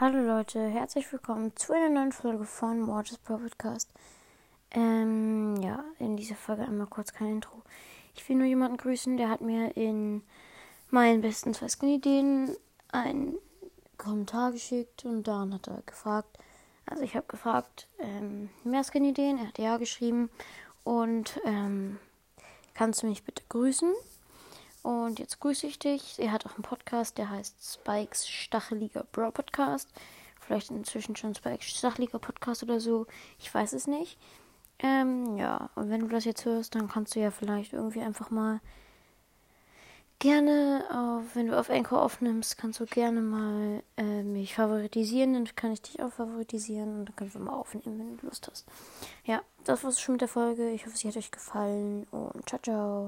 Hallo Leute, herzlich willkommen zu einer neuen Folge von Mortis Pro Podcast. Ähm, ja, in dieser Folge einmal kurz kein Intro. Ich will nur jemanden grüßen, der hat mir in meinen besten zwei Skin-Ideen einen Kommentar geschickt und dann hat er gefragt, also ich habe gefragt, ähm, mehr Skin-Ideen, er hat ja geschrieben und ähm, kannst du mich bitte grüßen? Und jetzt grüße ich dich. Er hat auch einen Podcast, der heißt Spikes Stacheliger Bro Podcast. Vielleicht inzwischen schon Spikes Stacheliger Podcast oder so. Ich weiß es nicht. Ähm, ja, und wenn du das jetzt hörst, dann kannst du ja vielleicht irgendwie einfach mal gerne, auf, wenn du auf Anchor aufnimmst, kannst du gerne mal äh, mich favoritisieren. Dann kann ich dich auch favoritisieren und dann können wir mal aufnehmen, wenn du Lust hast. Ja, das war's schon mit der Folge. Ich hoffe, sie hat euch gefallen und ciao, ciao.